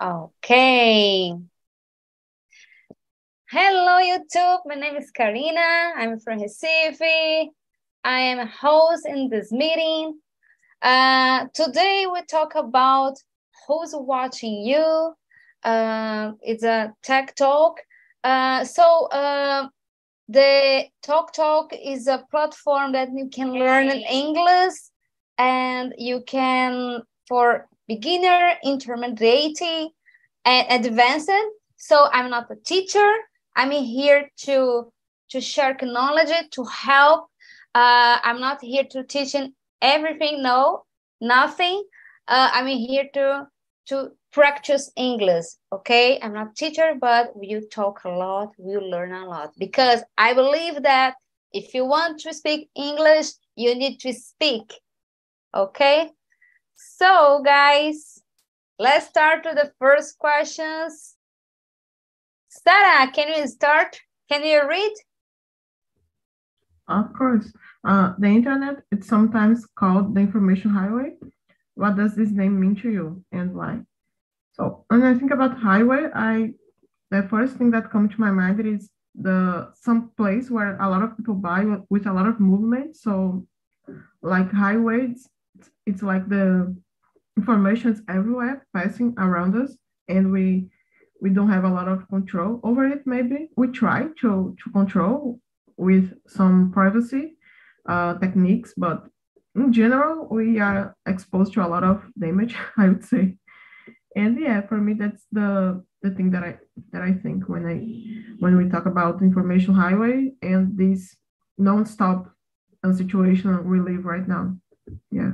Okay. Hello, YouTube. My name is Karina. I'm from Recife. I am a host in this meeting. Uh, today we talk about who's watching you. Uh, it's a tech talk. Uh, so uh, the Talk Talk is a platform that you can learn in English and you can for beginner, intermediate, and advanced. So I'm not a teacher. I'm here to to share knowledge, to help. Uh, I'm not here to teach everything. No, nothing. Uh, I'm here to to practice English. Okay, I'm not teacher, but we talk a lot. We learn a lot because I believe that if you want to speak English, you need to speak. Okay, so guys, let's start with the first questions. Sarah, can you start? Can you read? Of course. Uh, the internet is sometimes called the information highway. What does this name mean to you and why? So when I think about highway, I the first thing that comes to my mind is the some place where a lot of people buy with a lot of movement. So like highways, it's like the information is everywhere passing around us and we we don't have a lot of control over it maybe. We try to to control with some privacy uh, techniques but in general we are exposed to a lot of damage i would say. And yeah for me that's the the thing that i that i think when i when we talk about information highway and this non-stop situation we live right now. Yeah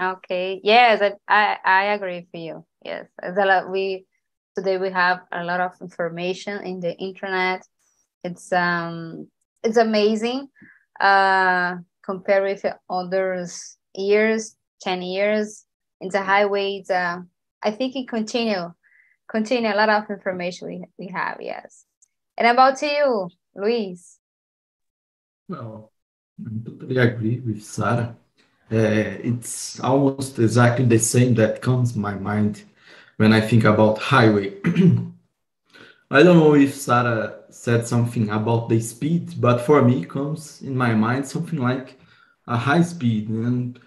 Okay. Yes, I, I, I agree with you. Yes. a lot, we today we have a lot of information in the internet. It's um it's amazing. Uh compared with others years, 10 years. In the highway, it's, uh, I think it continue continue a lot of information we, we have, yes. And about you, Luis? Well, I totally agree with Sarah. Uh, it's almost exactly the same that comes to my mind when I think about highway. I don't know if Sarah said something about the speed, but for me comes in my mind something like a high speed and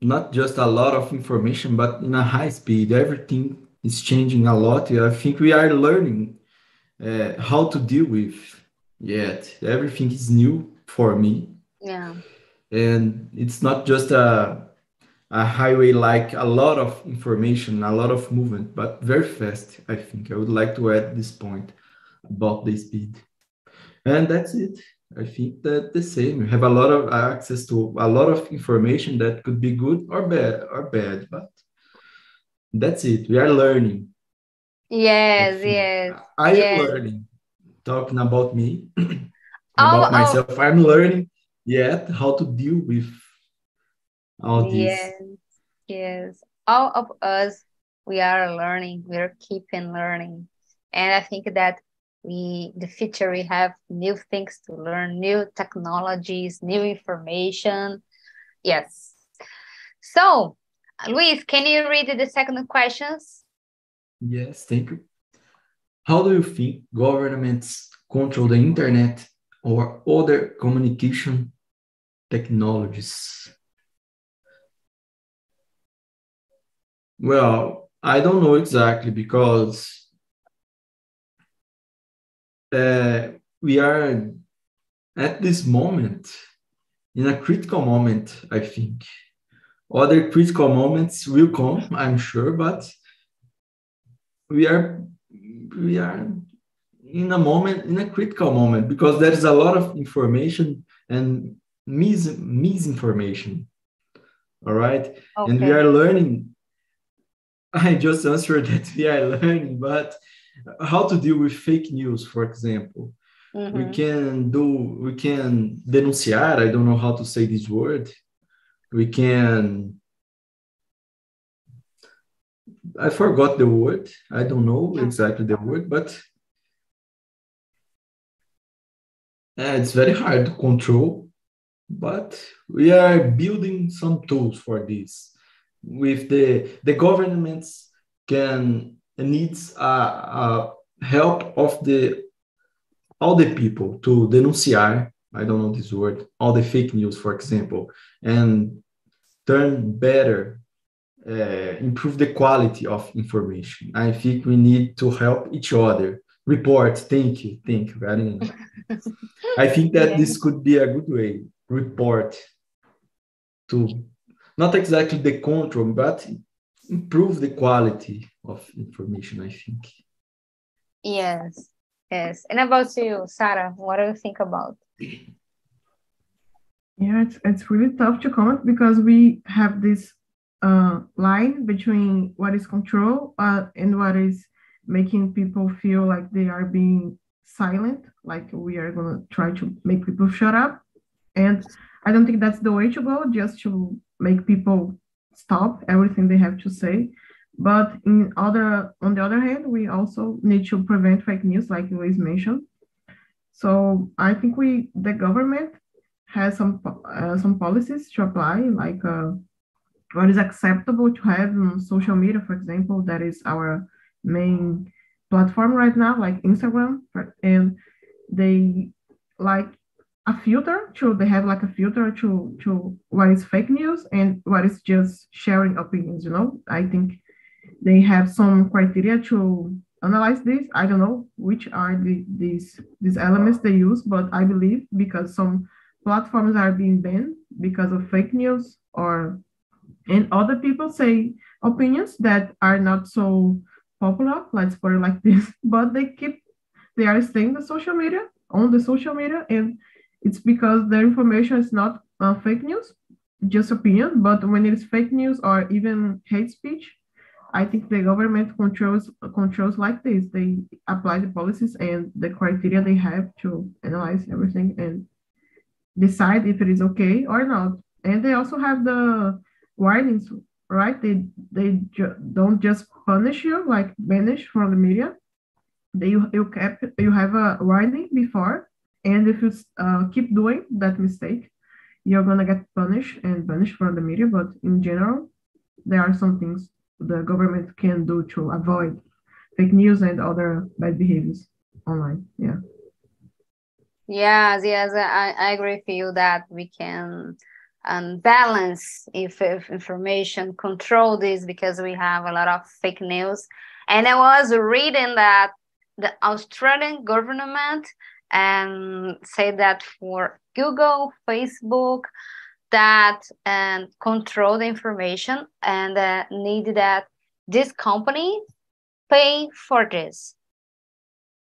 not just a lot of information, but in a high speed, everything is changing a lot. I think we are learning uh, how to deal with yet. Everything is new for me. Yeah and it's not just a a highway like a lot of information, a lot of movement, but very fast. I think I would like to add this point about the speed, and that's it. I think that the same. You have a lot of access to a lot of information that could be good or bad or bad, but that's it. We are learning. Yes, yes. I yes. am learning. Talking about me, oh, about oh, myself, oh. I'm learning yet how to deal with all this. Yes, yes. All of us, we are learning. We are keeping learning, and I think that we, the future, we have new things to learn, new technologies, new information. Yes. So, Luis, can you read the second questions? Yes, thank you. How do you think governments control the internet or other communication technologies? Well, I don't know exactly because uh, we are at this moment in a critical moment, I think. Other critical moments will come, I'm sure, but we are we are in a moment, in a critical moment, because there is a lot of information and mis misinformation. All right. Okay. And we are learning. I just answered that we are learning, but how to deal with fake news, for example. Mm-hmm. We can do, we can denunciar, I don't know how to say this word. We can I forgot the word. I don't know exactly the word, but yeah, it's very hard to control but we are building some tools for this. With the the governments can uh, needs a, a help of the all the people to denunciar i don't know this word all the fake news for example and turn better uh, improve the quality of information. I think we need to help each other report thank you thank you very much. I think that yeah. this could be a good way report to not exactly the control but improve the quality of information i think. Yes yes. And about you sarah what do you think about? Yeah it's, it's really tough to comment because we have this uh, line between what is control uh, and what is making people feel like they are being silent like we are going to try to make people shut up and i don't think that's the way to go just to make people stop everything they have to say. But in other, on the other hand, we also need to prevent fake news, like Luis mentioned. So I think we, the government, has some uh, some policies to apply, like uh, what is acceptable to have on social media, for example, that is our main platform right now, like Instagram, and they like a filter to they have like a filter to to what is fake news and what is just sharing opinions you know? I think they have some criteria to analyze this. I don't know which are the these these elements they use but i believe because some platforms are being banned because of fake news or and other people say opinions that are not so popular let's put it like this but they keep they are staying the social media on the social media and it's because the information is not uh, fake news, just opinion. But when it is fake news or even hate speech, I think the government controls controls like this. They apply the policies and the criteria they have to analyze everything and decide if it is okay or not. And they also have the warnings, right? They they ju- don't just punish you like banish from the media. They you you kept you have a warning before and if you uh, keep doing that mistake, you're gonna get punished and banished from the media. But in general, there are some things the government can do to avoid fake news and other bad behaviors online. Yeah. Yes, yes, I, I agree with you that we can um, balance if, if information control this because we have a lot of fake news. And I was reading that the Australian government and say that for Google, Facebook, that and control the information and uh, need that this company pay for this.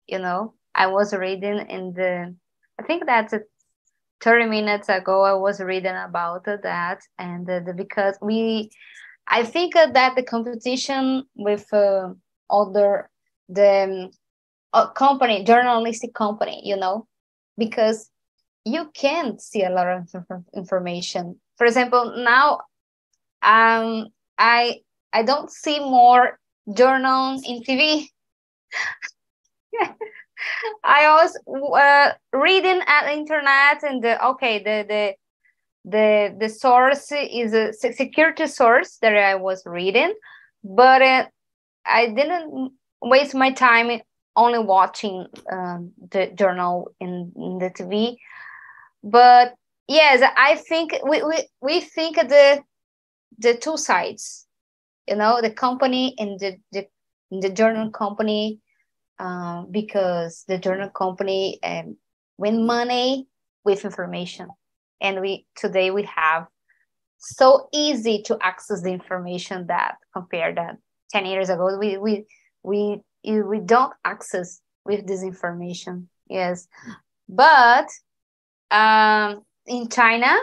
You know, I was reading in the, I think that's 30 minutes ago, I was reading about that. And uh, because we, I think that the competition with uh, other, the a company, journalistic company, you know, because you can see a lot of information. For example, now um, I I don't see more journals in TV. I was uh, reading at internet and the okay the the the the source is a security source that I was reading, but uh, I didn't waste my time only watching um, the journal in, in, the TV. But yes, I think we, we, we think the the two sides, you know, the company and the the, the journal company, uh, because the journal company um, win money with information, and we today we have so easy to access the information that compared that 10 years ago. We we we we don't access with this information. Yes. But um, in china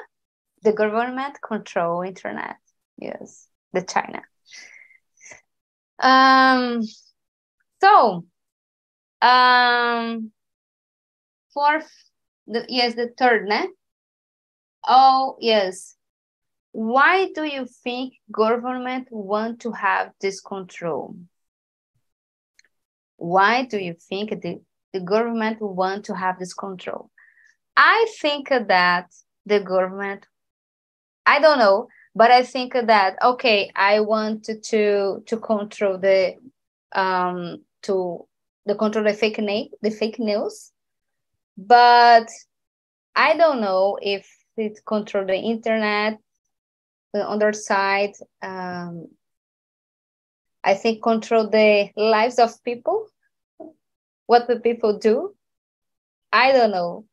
the government control internet. Yes the china. Um so um fourth the yes the third ne? oh yes why do you think government want to have this control why do you think the, the government want to have this control? I think that the government, I don't know, but I think that okay, I want to to, to control the um to the control the fake name the fake news, but I don't know if it control the internet. The other side, um, I think control the lives of people, what the people do. I don't know.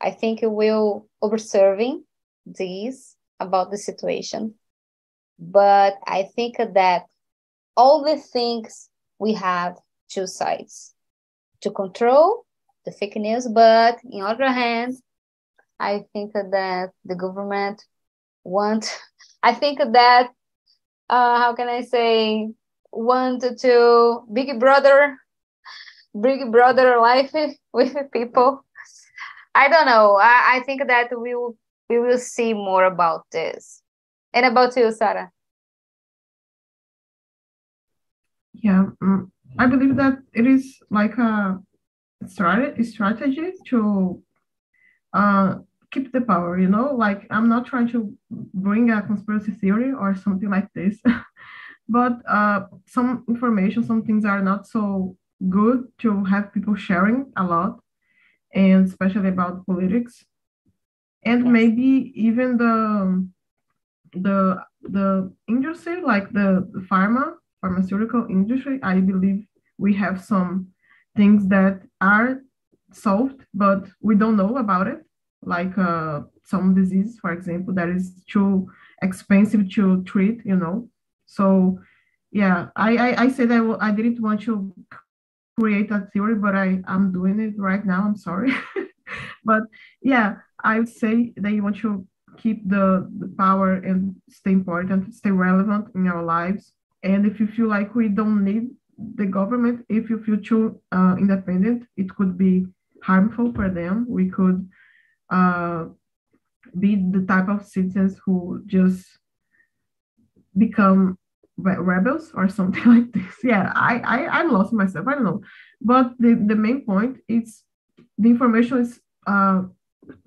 I think we'll observing this about the situation. But I think that all the things we have two sides to control the fake news, but in other hand, I think that the government want, I think that, uh, how can I say, want to big brother, big brother life with people. I don't know. I, I think that we will we will see more about this. And about you, Sarah? Yeah, um, I believe that it is like a strategy strategy to uh, keep the power. You know, like I'm not trying to bring a conspiracy theory or something like this, but uh, some information, some things are not so good to have people sharing a lot, and especially about politics and yes. maybe even the the the industry like the, the pharma pharmaceutical industry i believe we have some things that are solved but we don't know about it. Like uh, some disease for example that is too expensive to treat you know? So yeah i i, I said I, I didn't want to create a theory but i i'm doing it right now. I'm sorry. But yeah I would say that you want to keep the, the power and stay important, stay relevant in our lives. And if you feel like we don't need the government, if you feel too uh, independent, it could be harmful for them. We could uh, be the type of citizens who just become rebels or something like this. Yeah, I, I I'm lost myself. I don't know, but the the main point is the information is uh,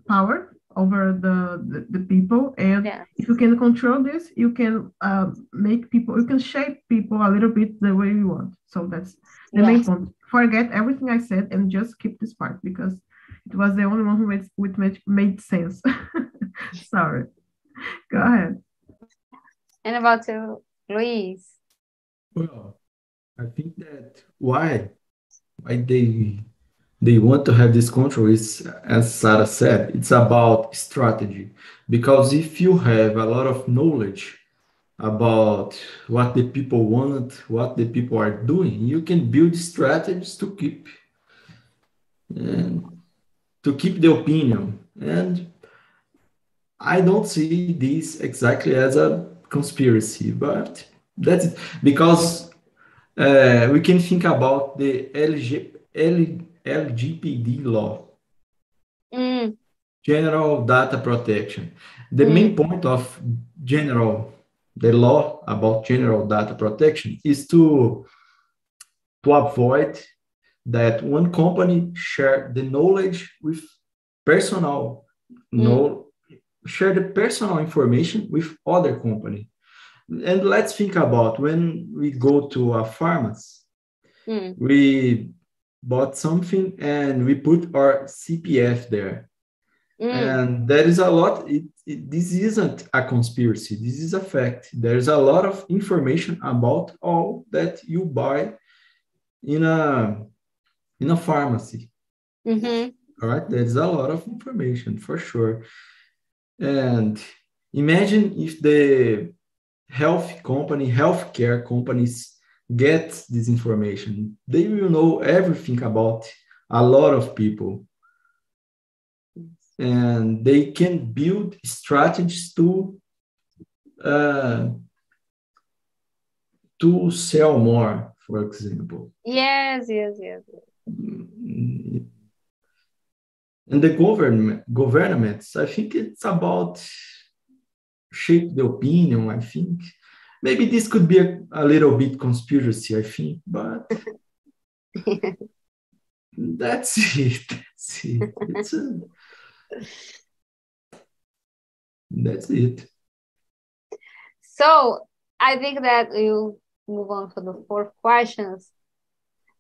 power over the, the, the people. And yes. if you can control this you can uh, make people you can shape people a little bit the way you want. So that's the yes. main point. Forget everything i said and just keep this part because it was the only one who made, which made, made sense. Sorry. Go ahead. And about you luis. Well i think that why why they they want to have this control is, as Sarah said, it's about strategy. Because if you have a lot of knowledge about what the people want, what the people are doing, you can build strategies to keep and to keep the opinion. And I don't see this exactly as a conspiracy, but that's it. because uh, we can think about the LG, LGPD law, mm. General Data Protection. The mm. main point of general, the law about general data protection is to to avoid that one company share the knowledge with personal mm. no share the personal information with other company and let's think about when we go to a pharmacy mm. we bought something and we put our CPF there. Mm. And there is a lot, it, it, this isn't a conspiracy, this is a fact. There's a lot of information about all that you buy in a in a pharmacy. Mm-hmm. All right, there's a lot of information for sure. And imagine if the health company, healthcare companies get this information. They will know everything about a lot of people. And they can build strategies to uh, to sell more, for example. Yes, yes, yes. And the government governments, I think it's about shape the opinion, I think maybe this could be a, a little bit conspiracy, I think, but that's it. That's it. It's a, that's it. So I think that we'll move on for the fourth questions.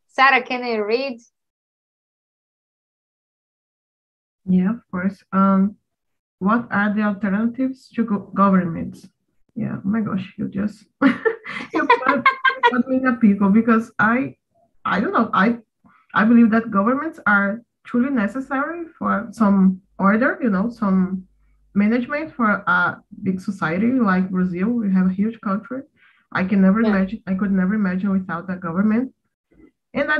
Sarah, can I read? Yeah, of course. Um, what are the alternatives to go governments? Yeah, oh my gosh, you just you put, put me in a pickle because I I don't know. I I believe that governments are truly necessary for some order, you know, some management for a big society like Brazil. We have a huge country. I can never yeah. imagine. I could never imagine without the government. And I,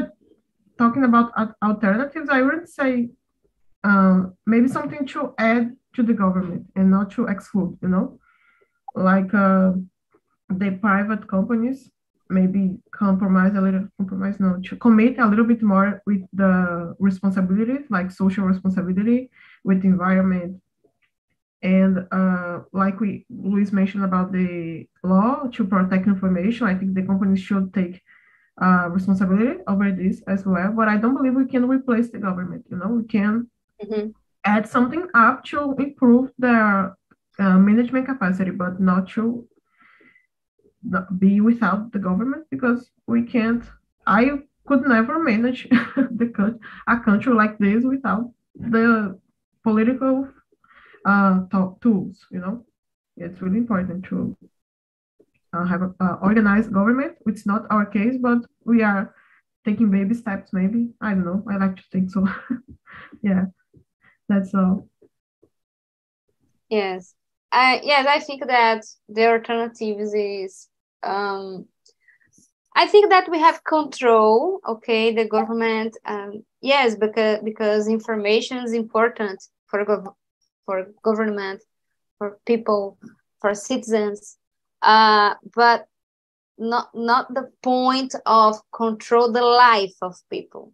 talking about alternatives, I would say uh, maybe something to add to the government and not to exclude. You know, like uh, the private companies maybe compromise a little compromise no to commit a little bit more with the responsibilities like social responsibility with environment. And uh, like we Luis mentioned about the law to protect information i think the companies should take uh, responsibility over this as well. But i don't believe we can replace the government you know? We can mm-hmm. add something up to improve their uh, management capacity but not to be without the government because we can't. I could never manage the a country like this without the political uh, tools. You know, it's really important to uh, have an organized government. It's not our case, but we are taking baby steps. Maybe I don't know. I like to think so. yeah, that's all. Yes. Yes, I think that the alternatives is um, I think that we have control. Okay, the government. Um, yes, because because information is important for gov- for government, for people, for citizens. Uh, but not not the point of control the life of people.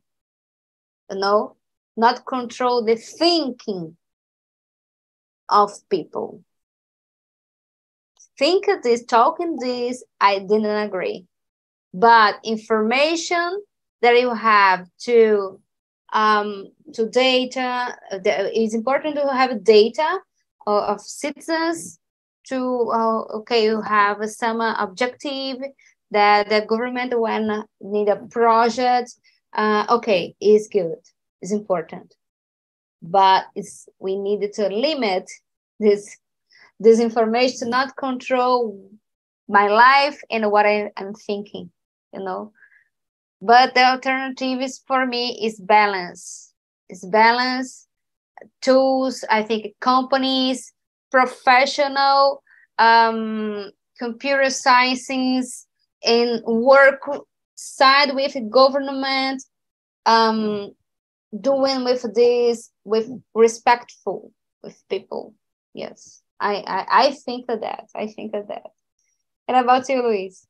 You know, not control the thinking of people think of this, talking this, I didn't agree. But information that you have to um, to data, it's important to have data of citizens to, uh, okay, you have some objective that the government when need a project, uh, okay, is good, is important. But it's, we need to limit this this information to not control my life and what I, am thinking, you know. But the alternative is for me is balance. It's balance, tools, I think companies, professional um, computer sciences and work side with government um, doing with this with respectful with people yes I, I, I think of that. I think of that. And about you, Luis?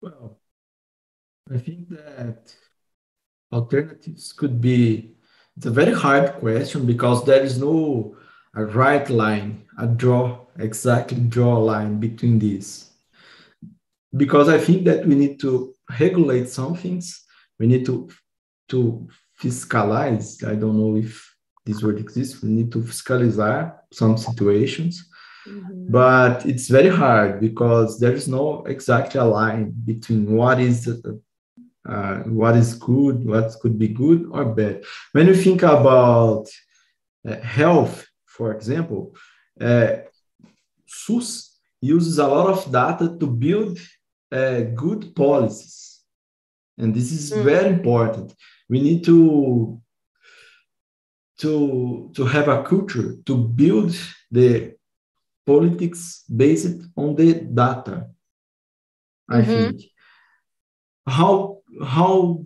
Well, I think that alternatives could be it's a very hard question because there is no a right line, a draw, exactly draw a line between these. Because I think that we need to regulate some things, we need to to fiscalize. I don't know if this word exists. We need to fiscalize some situations, mm-hmm. but it's very hard because there is no exact line between what is uh, what is good, what could be good or bad. When you think about uh, health, for example, uh, SUS uses a lot of data to build uh, good policies, and this is mm-hmm. very important. We need to to to have a culture to build the politics based on the data i mm-hmm. think how how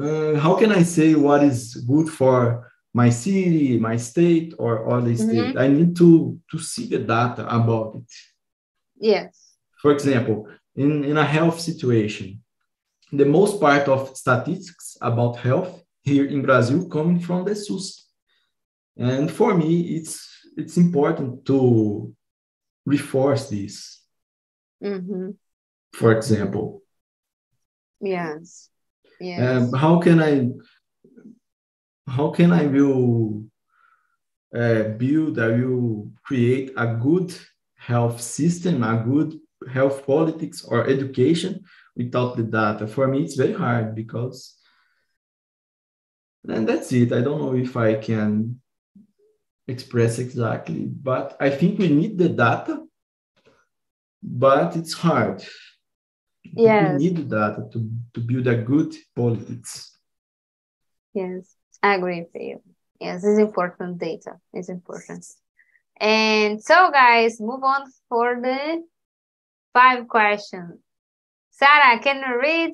uh, how can i say what is good for my city my state or other mm-hmm. state i need to to see the data about it yes for example in in a health situation the most part of statistics about health here in Brazil coming from the SUS. And for me, it's it's important to reinforce this. Mm-hmm. For example. Yes. Yes. Um, how can I how can I will uh, build, I will create a good health system, a good health politics or education without the data. For me, it's very hard because, and that's it. I don't know if I can express exactly, but I think we need the data, but it's hard. Yes. We need the data to, to build a good politics. Yes, I agree with you. Yes, it's important data. It's important. And so guys, move on for the five questions. Sarah, can you read?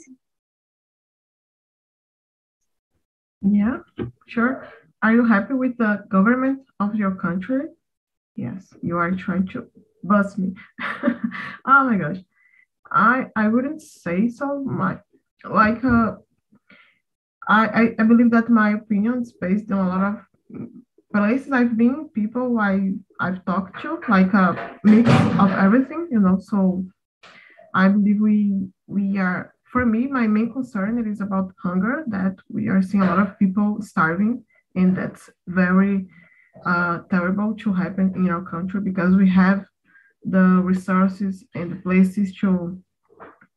Yeah, sure. Are you happy with the government of your country? Yes, you are trying to bust me. oh my gosh. I I wouldn't say so. much. like uh I, I, believe that my opinion is based on a lot of places I've been, people I I've talked to, like a mix of everything, you know. So I believe we we are for me my main concern is about hunger that we are seeing a lot of people starving and that's very uh, terrible to happen in our country because we have the resources and the places to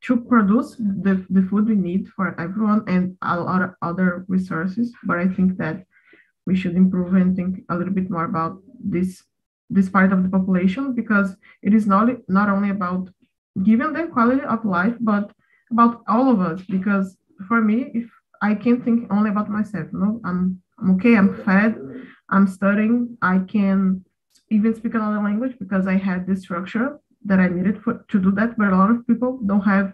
to produce the, the food we need for everyone and a lot of other resources. But I think that we should improve and think a little bit more about this this part of the population because it is not not only about giving them quality of life, but about all of us. Because for me, if I can't think only about myself, know, I'm I'm okay, I'm fed, I'm studying, I can even speak another language because I had this structure that I needed for, to do that, but a lot of people don't have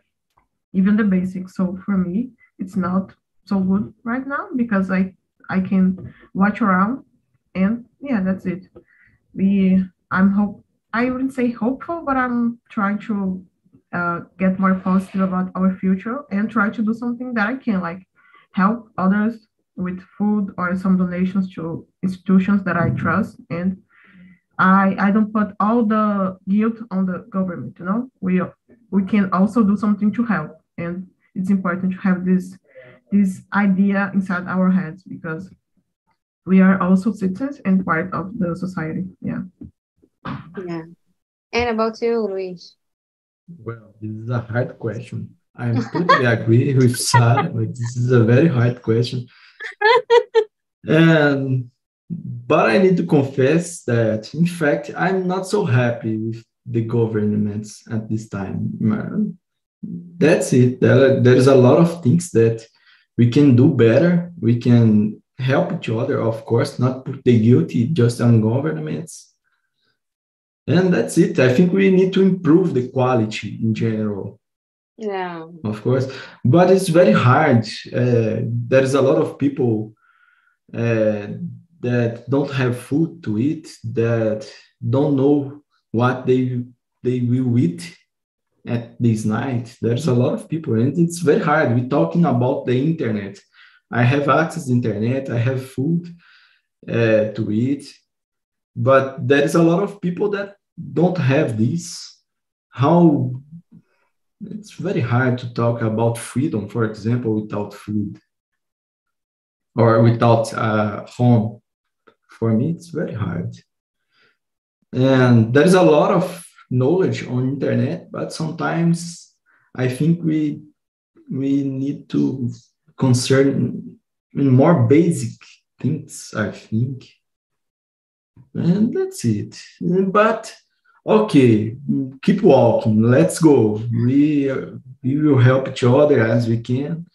even the basics. So for me, it's not so good right now because I I can watch around and yeah, that's it. We I'm hope I wouldn't say hopeful, but I'm trying to uh, get more positive about our future and try to do something that I can like help others with food or some donations to institutions that I trust and I, I don't put all the guilt on the government, you know. We we can also do something to help. And it's important to have this this idea inside our heads because we are also citizens and part of the society. Yeah. Yeah. And about you, Luis? Well, this is a hard question. I totally agree with Sarah, this is a very hard question. and um, but I need to confess that, in fact, I'm not so happy with the governments at this time. That's it. There, there's a lot of things that we can do better. We can help each other, of course, not put the guilty just on governments. And that's it. I think we need to improve the quality in general. Yeah. Of course. But it's very hard. Uh, there's a lot of people. Uh, that don't have food to eat, that don't know what they they will eat at this night. There's a lot of people, and it's very hard. We're talking about the internet. I have access to internet. I have food uh, to eat, but there is a lot of people that don't have this. How it's very hard to talk about freedom, for example, without food or without a uh, home. For me it's very hard. And there's a lot of knowledge on internet but sometimes i think we we need to concern in more basic things i think and that's it. But okay keep walking. Let's go. We we will help each other as we can.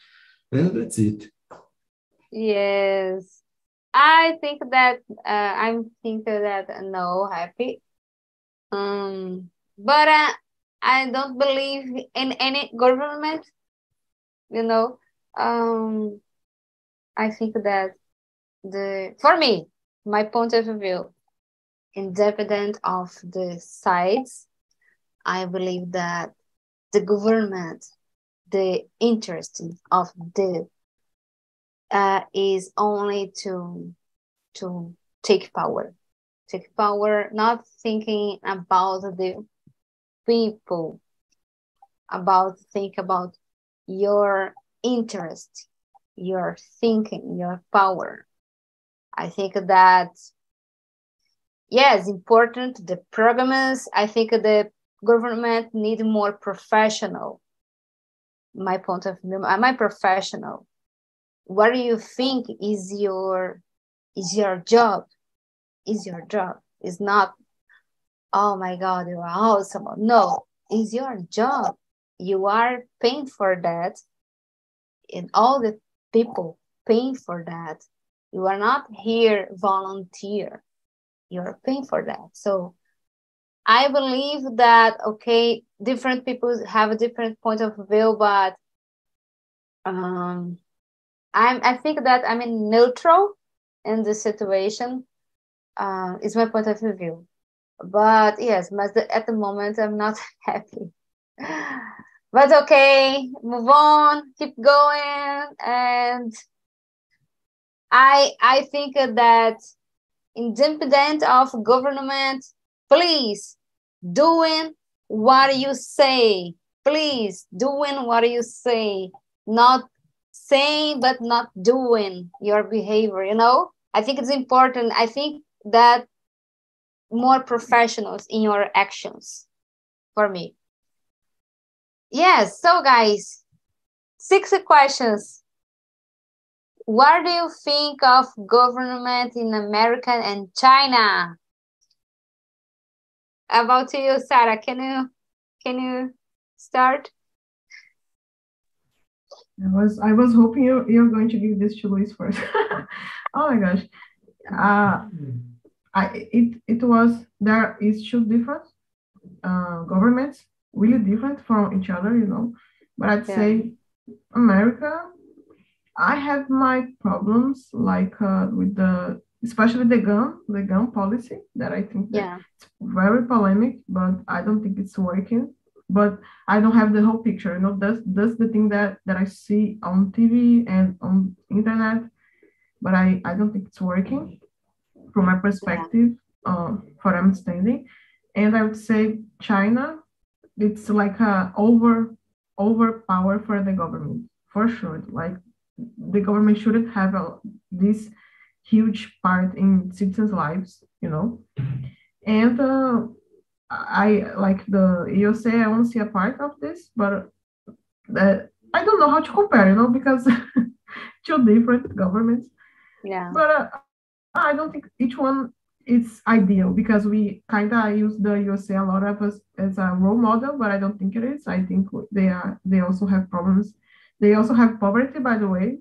And that's it. Yes. I think that uh, I'm thinking that no happy. Um, but uh, I don't believe in any government. You know, um, I think that the for me, my point of view, independent of the sides, I believe that the government, the interest of the uh, is only to to take power, take power, not thinking about the people, about think about your interest, your thinking, your power. I think that yes, important. The programs, I think the government need more professional. My point of view, uh, am I professional? What do you think is your is your job? Is your job? Is not, oh my God, you are awesome. No, is your job. You are paying for that. And all the people paying for that. You are not here volunteer. You're paying for that. So I believe that okay, different people have a different point of view, but um, I'm I think that I'm in neutral in this situation. Uh, is my point of view, but yes, but at the moment I'm not happy. but okay, move on, keep going, and I I think that independent of government, please doing what you say. Please doing what you say, not saying but not doing your behavior. You know, I think it's important. I think that more professionals in your actions for me. Yes, so guys, six questions what do you think of government in America and China? About you, Sarah. Can you can you start? I was I was hoping you you're going to give this to Luis first. oh my gosh. Uh, I it it was there is two different uh, governments really different from each other, you know. But I'd yeah. say America I have my problems like uh, with the especially the gun the gun policy that I think yeah. it's very polemic, but I don't think it's working. But I don't have the whole picture. You know, that's that's the thing that that I see on TV and on internet, but I I don't think it's working from my perspective yeah. uh, for understanding. And I would say China, it's like a over overpower for the government for sure. Like the government shouldn't have a, this huge part in citizens' lives, you know. And uh, I like the you say I won't see a part of this, but that I don't know how to compare, you know, because two different governments. Yeah. But uh, I don't think each one is ideal because we kind of use the USA a lot of us as a role model, but I don't think it is. I think they are they also have problems they also have poverty, by the way.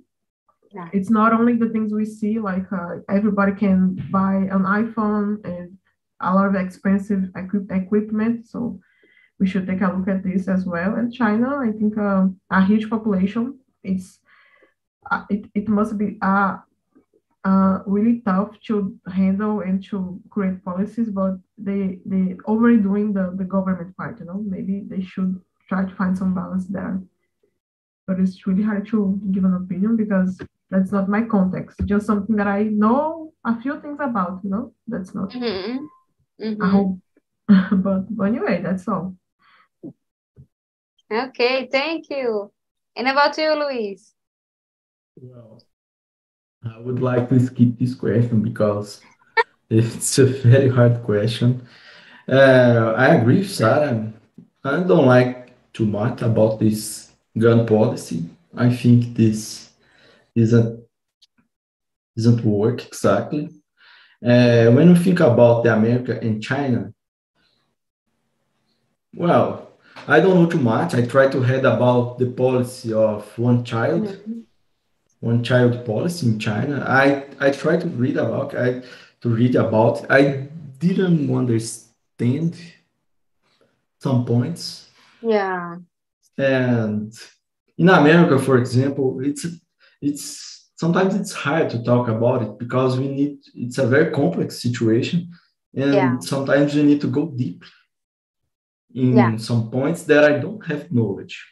Yeah. It's not only the things we see, like uh, everybody can buy an iPhone and a lot of expensive equip- equipment. So we should take a look at this as well. And China, I think uh, a huge population. It's uh, it, it must be uh, uh, really tough to handle and to create policies, but they they overdoing the, the government part. You know, maybe they should try to find some balance there but it's really hard to give an opinion because that's not my context. Just something that I know a few things about, you know. That's not mm-hmm. Mm-hmm. I hope. but, but anyway, that's all. Okay, thank you. And about you, Luis? Well, I would like to skip this question because it's a very hard question. Uh, I agree with Sarah. I don't like too much about this gun policy. I think this isn't doesn't work exactly. Uh, when we think about the America and China, well, I don't know too much. I try to read about the policy of one child, mm-hmm. one child policy in China. I I try to read about I to read about. I didn't understand some points. Yeah. And in America, for example, it's it's sometimes it's hard to talk about it because we need it's a very complex situation, and yeah. sometimes we need to go deep in yeah. some points that I don't have knowledge.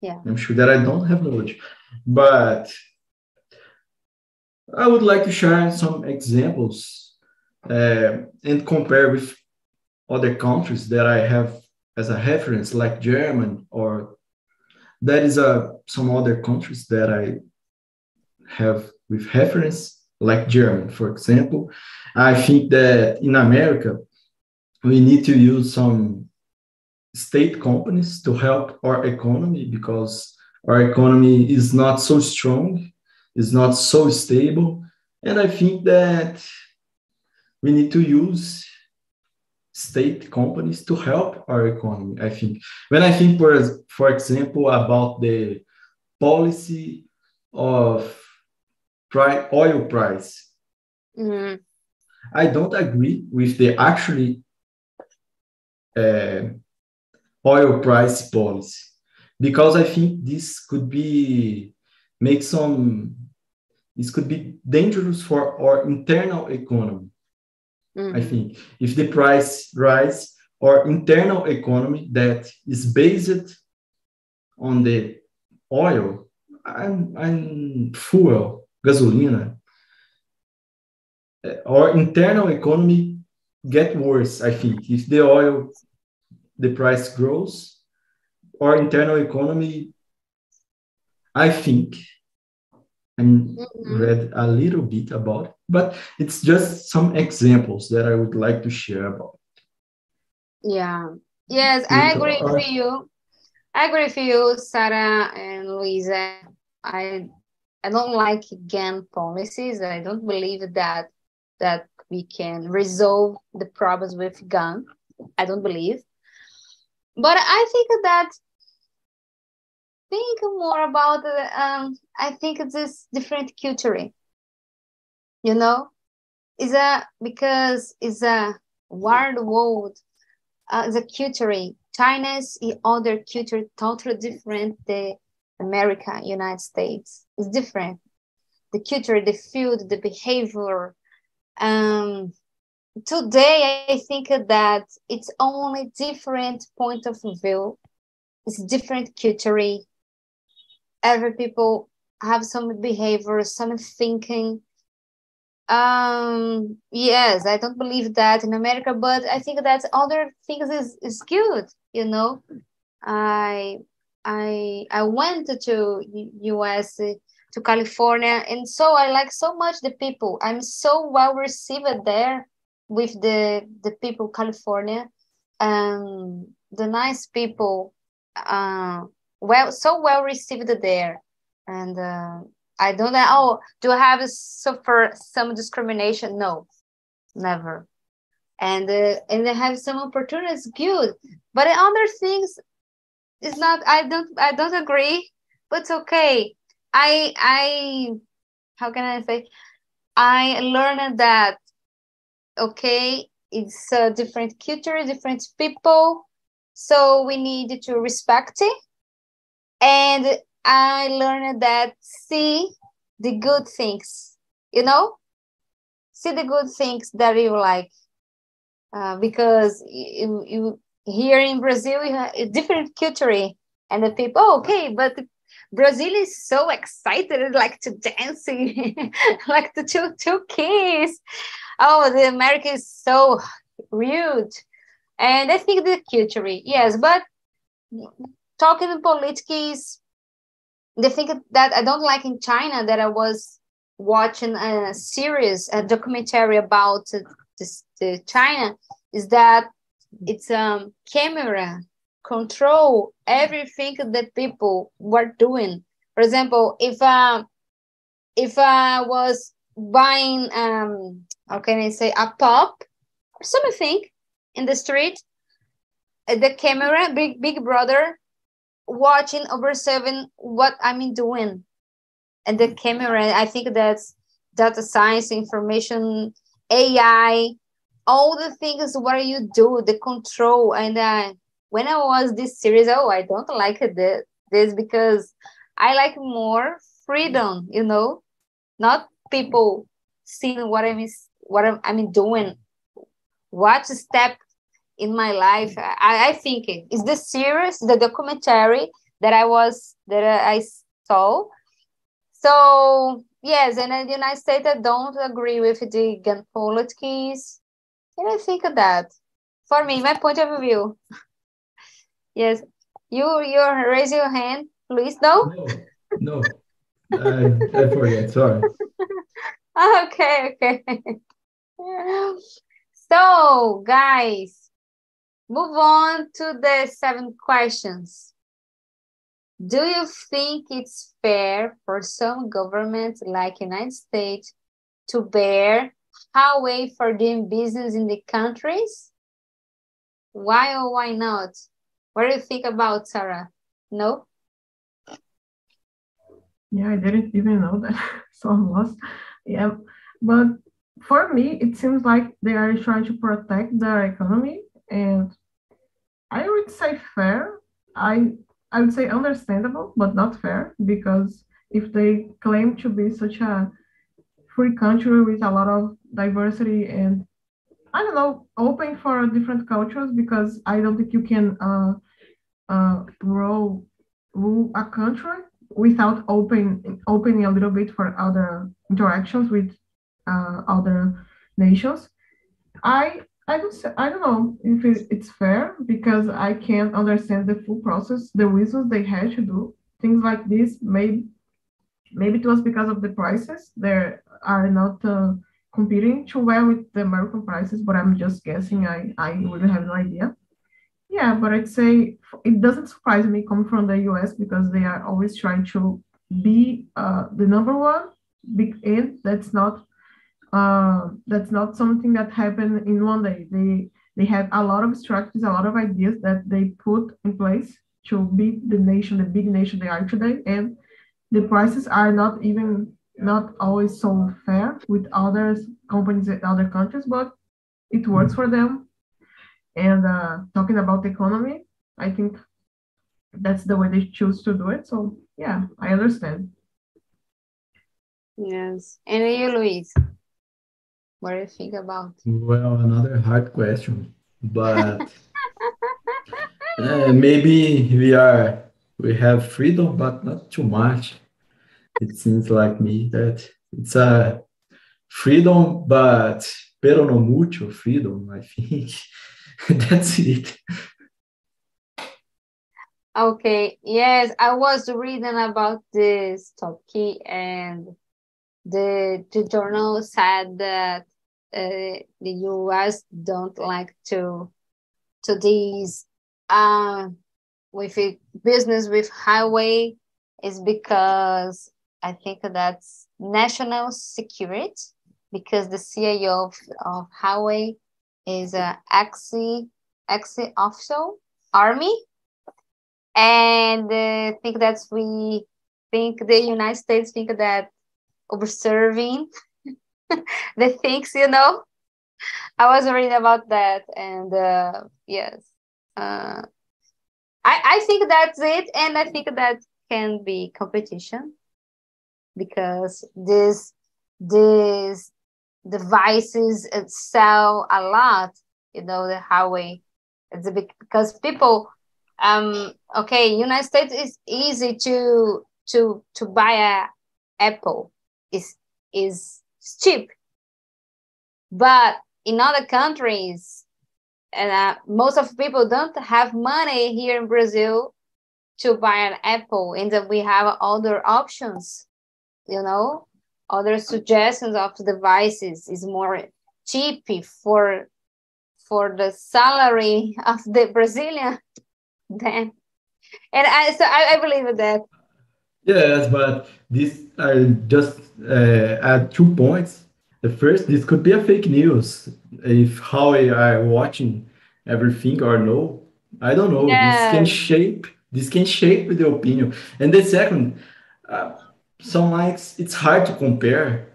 Yeah, I'm sure that I don't have knowledge, but I would like to share some examples uh, and compare with other countries that I have as a reference, like German or that is a some other countries that I have with reference, like German, for example. I think that in America, we need to use some state companies to help our economy because our economy is not so strong, is not so stable. And I think that we need to use state companies to help our economy. I think when I think, for, for example, about the policy of pri- oil price, mm-hmm. I don't agree with the actually uh, oil price policy because I think this could be make some this could be dangerous for our internal economy. Mm-hmm. I think if the price rise, our internal economy that is based on the oil and, and fuel, gasolina, our internal economy get worse. I think if the oil the price grows, our internal economy, I think, and mm-hmm. read a little bit about but it's just some examples that I would like to share about. Yeah. Yes, I agree with you. I agree with you, Sarah and Luisa. I I don't like gun policies. I don't believe that that we can resolve the problems with gun. I don't believe. But I think that think more about um, I think this different culture. You know, is a because it's a world world. Uh, the culture. China's other culture totally different. The America, United States is different. The culture, the food, the behavior. Um, today I think that it's only different point of view. It's different culture. Every people have some behavior, some thinking. Um, yes, I don't believe that in America, but I think that other things is, is good, you know. I I I went to US to California and so I like so much the people. I'm so well received there with the the people California and the nice people uh, well so well received there and uh, I don't know oh do I have suffer some discrimination? No never. And uh, and they have some opportunities good. But other things it's not I don't I don't agree but it's okay. I I how can I say? I learned that okay it's a different culture different people. So we need to respect it. And i learned that see the good things you know? See the good things that you like. Uh, because you, you here in brazil you have a different culture and the people oh, okay but Brazil is so excited, like to dancing, like to two two kiss. Oh, the America is so rude. And I think the culture, yes, but talking politics, the thing that I don't like in China that I was watching a series, a documentary about this, the China, is that it's um camera control everything that people were doing. For example, if um if I was buying um how can I say a pop or something in the street, uh, the camera, big big brother, watching over seven what I'm doing, and the camera. I think that's data science, information, AI, all the things what you do, the control. And uh, when I was this series, oh, I don't like this, this because I like more freedom, you know, not people seeing what I'm what I'm, I'm doing, what step in my life. Mm. I, I think it is the series, the documentary that I was that uh, I saw. So yes, and in the United States, I don't agree with the gun politics. And I think of that for me, my point of view. yes, you you raise your hand, please. No, no, no. I, I forget. Sorry. okay, okay. so, guys, move on to the seven questions. Do you think it's fair for some governments like United States to bear Huawei for doing business in the countries? Why or why not? What do you think about Sarah? No? Yeah, I didn't even know that. so I'm lost. Yeah, but for me, it seems like they are trying to protect their economy, and I would say fair. I I would say understandable, but not fair because if they claim to be such a free country with a lot of diversity and I don't know, open for different cultures because I don't think you can uh, uh, rule, rule a country without open, opening a little bit for other interactions with uh, other nations. I I don't I don't know if it's fair because I can't understand the full process, the reasons they had to do things like this. Maybe maybe it was because of the prices. They are not uh, competing too well with the American prices, but I'm just guessing. I I really have no idea. Yeah, but I'd say it doesn't surprise me coming from the US because they are always trying to be uh, the number one, big end that's not uh, that's not something that happened in one day. They they have a lot of strategies, a lot of ideas that they put in place to be the nation, the big nation they are today, and the prices are not even not always so fair with other companies in other countries, but it works for them. And uh, talking about the economy, I think that's the way they choose to do it. So yeah, I understand. Yes. And you, Luis? What do you think about? Well, another hard question, but uh, maybe we are we have freedom, but not too much. It seems like me that it's a freedom, but pero no mucho freedom. I think that's it. Okay, yes, I was reading about this topic and the, the journal said that uh, the U.S. don't like to to these uh, with it, business with Huawei is because I think that's national security because the CIO of, of Huawei is a ex ex official army and uh, think that we think the United States think that observing the things, you know. I was reading about that, and uh, yes, uh, I I think that's it, and I think that can be competition because this this devices sell a lot. You know the Huawei. It's because people um okay united states is easy to to to buy a apple is is cheap. But in other countries, and uh, most of people don't have money here in Brazil to buy an Apple, and that we have other options, you know, other suggestions of devices is more cheap for for the salary of the Brazilian then. And I so I, I believe that. Yes, but this I just uh, add two points. The first, this could be a fake news if how we are watching everything or no. I don't know. This can shape. This can shape the opinion. And the second, uh, some likes it's hard to compare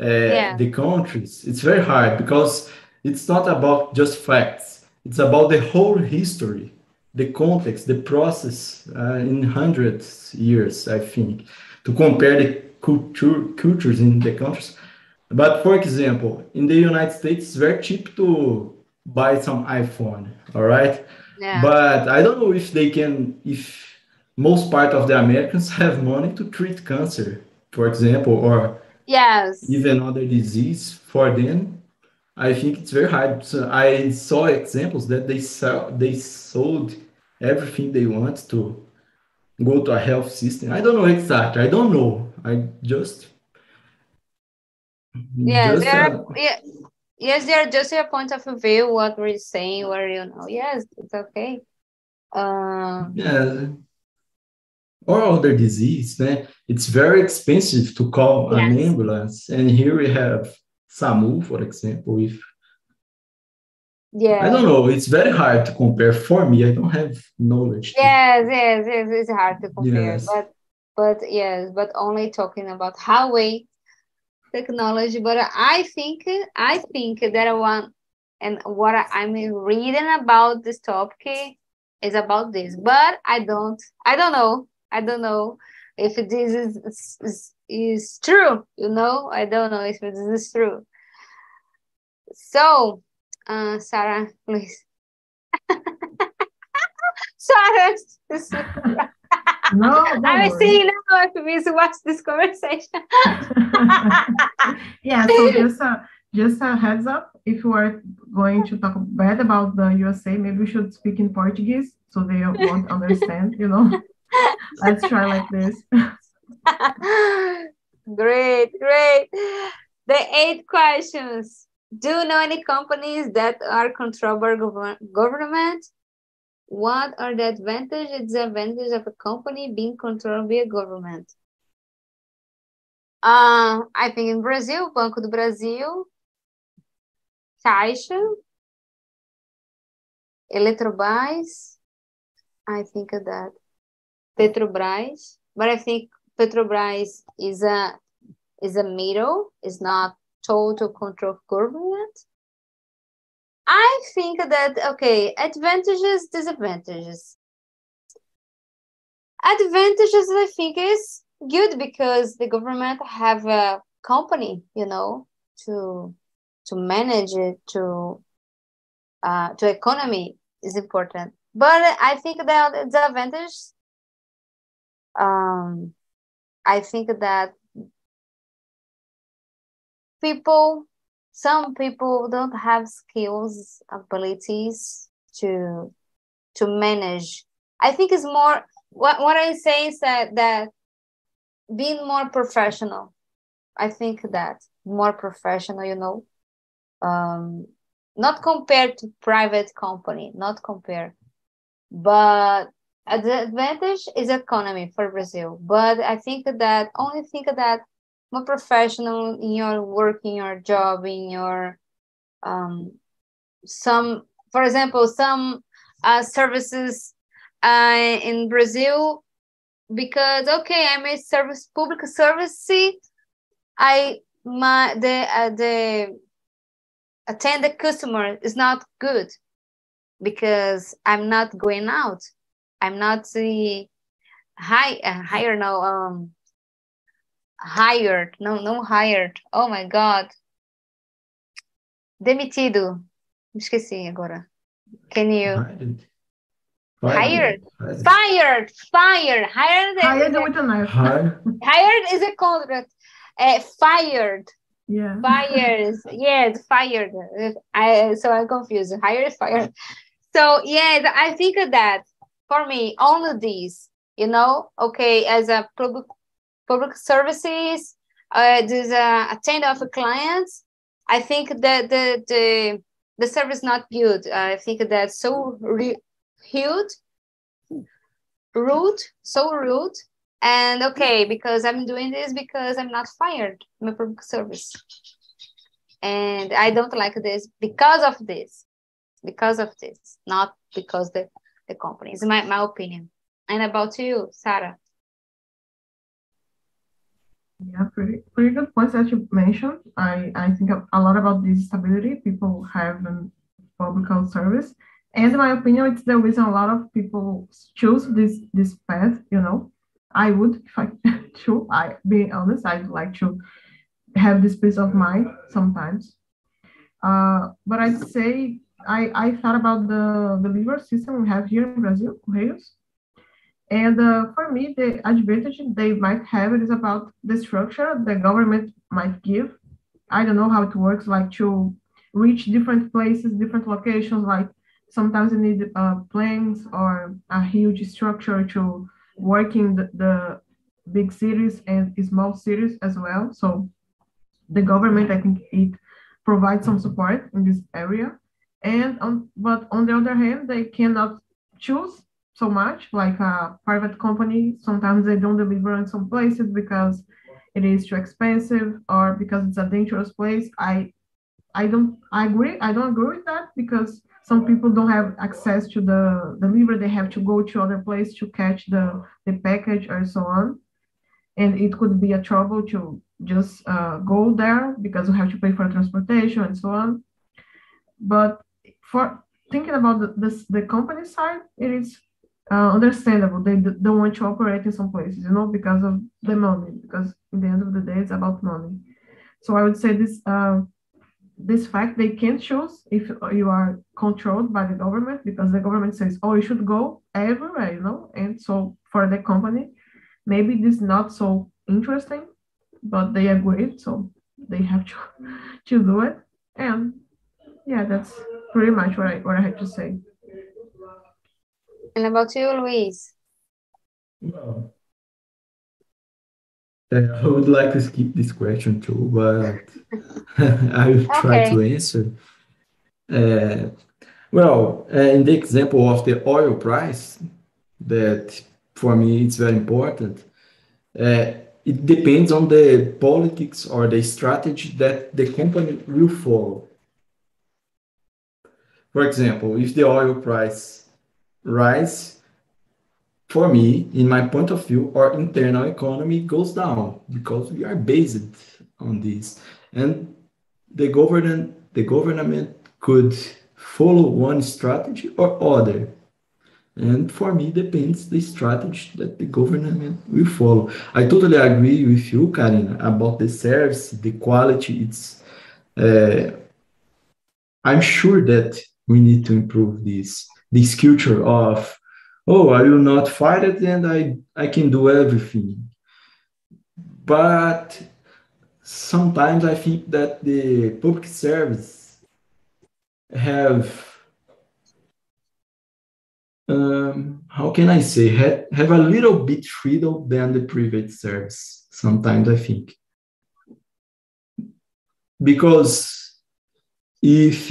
uh, yeah. the countries. It's very hard because it's not about just facts. It's about the whole history, the context, the process uh, in hundreds years. I think to compare the culture, cultures in the countries. But for example, in the United States, it's very cheap to buy some iPhone, all right? Yeah. But I don't know if they can, if most part of the Americans have money to treat cancer, for example, or yes, even other disease for them. I think it's very hard. So I saw examples that they sell, they sold everything they want to go to a health system. I don't know exactly. I don't know. I just Yes, there are, yeah, yes, they are just your point of view, what we're saying, where you know, yes, it's okay. Um, yeah. Or other disease, né? It's very expensive to call yes. an ambulance. And here we have SAMU, for example, if yeah. I don't know. It's very hard to compare for me. I don't have knowledge yes yes yes. It's hard to compare. Yes. but but yes but only talking about Huawei technology. But i think i think that one and what i'm reading about this topic is about this. But i don't i don't know. I don't know if this is is, is true you know? I don't know if this is true. So uh, Sarah, please. Sarah, no, I'm seeing now if we watch this conversation. yeah, so just a, just a heads up, if we are going to talk bad about the USA, maybe we should speak in Portuguese so they won't understand, you know. Let's try like this. great, great. The eight questions do you know any companies that are controlled by government? What are the advantages and disadvantages of a company being controlled by a government? Uh, I think in Brazil, Banco do Brasil, Caixa, Eletrobras, I think of that. Petrobras, but I think Petrobras is a is a middle, is not total control of government. I think that, okay, advantages, disadvantages. Advantages, I think, is good because the government have a company, you know, to to manage it, to uh, to economy is important. But I think that the advantage, um, I think that people some people don't have skills abilities to to manage. I think it's more what, what i say is that that being more professional. I think that more professional you know um not compared to private company not compare but the advantage is economy for brazil. But i think that only think that more professional in your work, in your job, in your um, some, for example, some uh, services uh, in Brazil, because okay, I'm a service public service. I my the uh, the attend the customer is not good because I'm not going out. I'm not the high uh, higher now um hired, não, não hired. Oh my God. Demitido. Esqueci agora. Can you? Hired. Hired. Fired. Fired. Hired. Hired is with a knife. Hired. hired is a contract. Uh, fired. Yeah. Fires. yes, fired. I so I'm confused. Hired, fired. So yeah, I think that for me, all of these, you know, okay, as a public public services, uh, there's a, a ten of clients. I think that the the the service not good. I think that's so rude, rude, so rude. And okay, because I'm doing this because I'm not fired. My public service, and I don't like this because of this, because of this, not because the the company. Is my my opinion. And about you, Sarah. Yeah, pretty pretty good points that you mentioned. I, I think a lot about this stability people have in public health service. And in my opinion, it's the reason a lot of people choose this this path, you know. I would, if I should, I be honest, I'd like to have this peace of mind sometimes. Uh, but I'd say I, I thought about the, the liver system we have here in Brazil, Correios. And uh, for me, the advantage they might have is about the structure the government might give. I don't know how it works, like to reach different places, different locations. Like sometimes you need uh, planes or a huge structure to work in the, the big cities and small cities as well. So the government, I think it provides some support in this area. And on, but on the other hand, they cannot choose so much like a private company. Sometimes they don't deliver in some places because it is too expensive or because it's a dangerous place. I I don't I agree. I don't agree with that because some people don't have access to the delivery. They have to go to other place to catch the, the package or so on. And it could be a trouble to just uh, go there because you have to pay for transportation and so on. But for thinking about the, this, the company side, it is uh, understandable. They don't want to operate in some places, you know, because of the money. Because in the end of the day, it's about money. So I would say this uh, this fact they can't choose if you are controlled by the government because the government says, oh, you should go everywhere, you know. And so for the company, maybe this is not so interesting, but they agreed, so they have to to do it. And yeah, that's pretty much what I what I had to say. And about you, Luis? Well, I would like to skip this question too, but I will try okay. to answer. Uh, well, uh, in the example of the oil price, that for me it's very important. Uh, it depends on the politics or the strategy that the company will follow. For example, if the oil price rise for me, in my point of view, our internal economy goes down because we are based on this. And the government, the government could follow one strategy or other. And for me, depends the strategy that the government will follow. I totally agree with you, Karina, about the service, the quality. It's, uh, I'm sure that we need to improve this, this culture of oh, I will not fight it and I, I can do everything. But sometimes I think that the public service have um, how can I say have, have a little bit freedom than the private service. Sometimes I think because if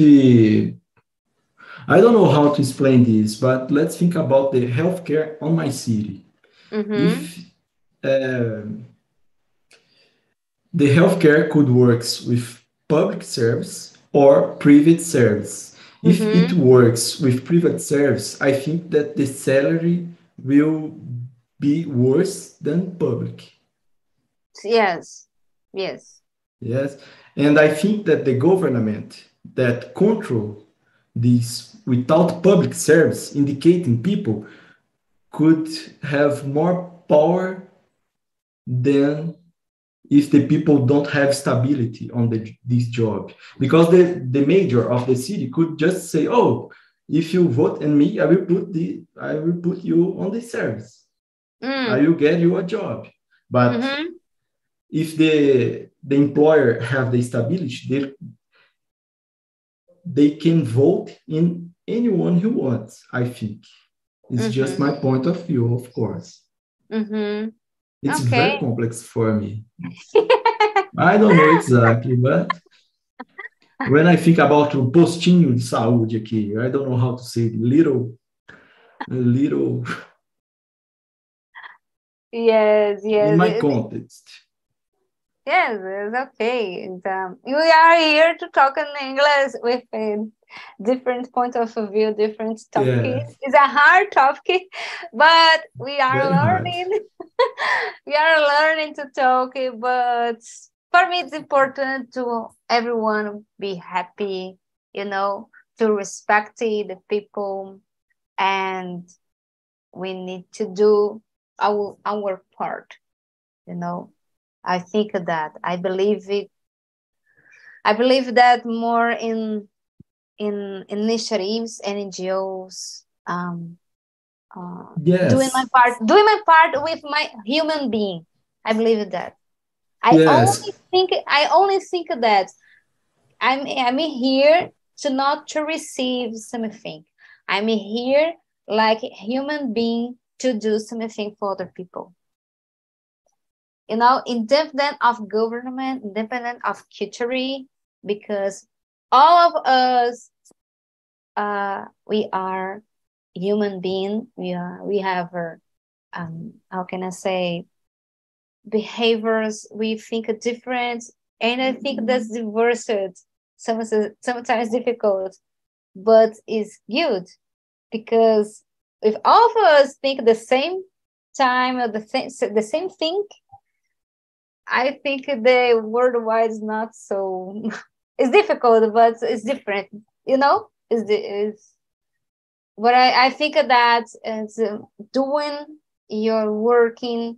I don't know how to explain this, but let's think about the healthcare on my city. Mm-hmm. If uh, the healthcare could work with public service or private service. If mm-hmm. it works with private service, I think that the salary will be worse than public. Yes, yes. Yes, and I think that the government that control this without public service indicating people could have more power than if the people don't have stability on the, this job because the, the major of the city could just say oh if you vote in me i will put the i will put you on the service mm. i will get you a job but mm-hmm. if the the employer have the stability they they can vote in anyone who wants, I think. It's just my point of view, of course. Mm-hmm. It's okay. very complex for me. I don't know exactly, but when I think about o postinho de saúde aqui, I don't know how to say it, little, little. Yes, yes. In my context. Yes, it's okay. And, um, we are here to talk in English with a different point of view, different topics. Yeah. It's a hard topic, but we are Very learning. we are learning to talk. But for me, it's important to everyone be happy. You know, to respect the people, and we need to do our our part. You know I think that I believe it. I believe that more in in initiatives and NGOs. Um, uh, yes. doing my part, doing my part with my human being. I believe that. I yes. only think I only think that I'm I'm here to not to receive something. I'm here like a human being to do something for other people. You know, independent of government, independent of culture, because all of us, uh, we are human being. We are, we have, our, um, how can I say, behaviors. We think different, and I think that's diverse. Sometimes, sometimes difficult, but it's good because if all of us think the same time or the same the same thing, I think the worldwide is not so. it's difficult, but it's different. You know, is is. But I I think that it's uh, doing your working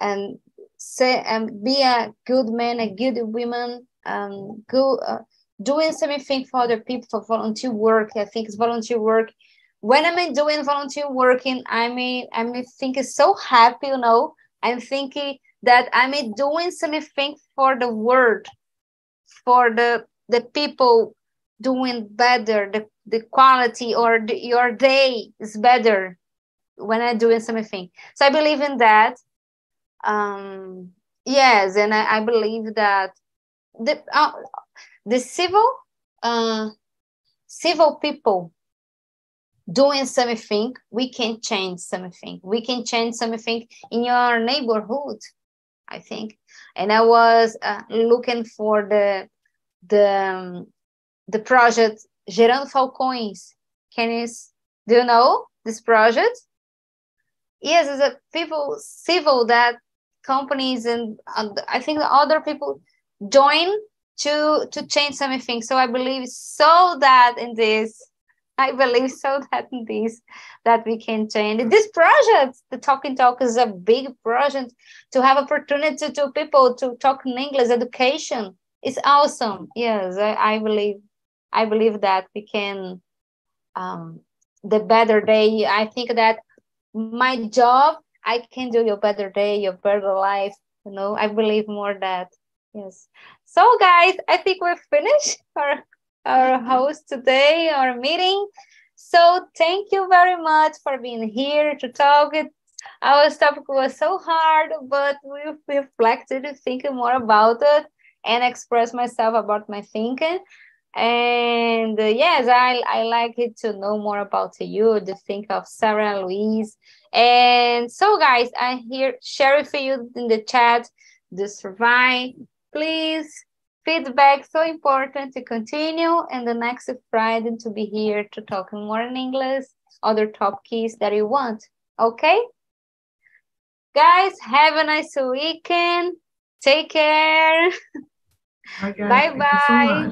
and say and be a good man, a good woman, um, go uh, doing something for other people for volunteer work. I think it's volunteer work. When I'm doing volunteer working, I mean, I mean, think so happy, you know. I'm thinking that I'm doing something for the world, for the the people doing better, the, the quality or the, your day is better when I'm doing something. So I believe in that. Um, yes, and I, I believe that the uh, the civil uh, civil people doing something, we can change something. We can change something in your neighborhood, I think. And I was uh, looking for the the um, the project Gerando Falcões. Can you do you know this project? Yes, it's a people civil that companies and uh, I think other people join to to change something. So I believe so that in this I believe so that this that we can change this project. The Talking Talk is a big project to have opportunity to people to talk in English. Education is awesome. Yes, I, I believe I believe that we can um, the better day. I think that my job I can do your better day, your better life. You know, I believe more that yes. So guys, I think we're finished our host today, our meeting. So thank you very much for being here to talk. Our topic was so hard, but we reflected, thinking more about it, and express myself about my thinking. And uh, yes, I, I like it to know more about you, to think of Sarah Louise. And so, guys, I here it for you in the chat the survive. Please, feedback so important to continue. And the next Friday to be here to talk more in English, other top keys that you want. Okay? Guys, have a nice weekend. Take care. Bye bye.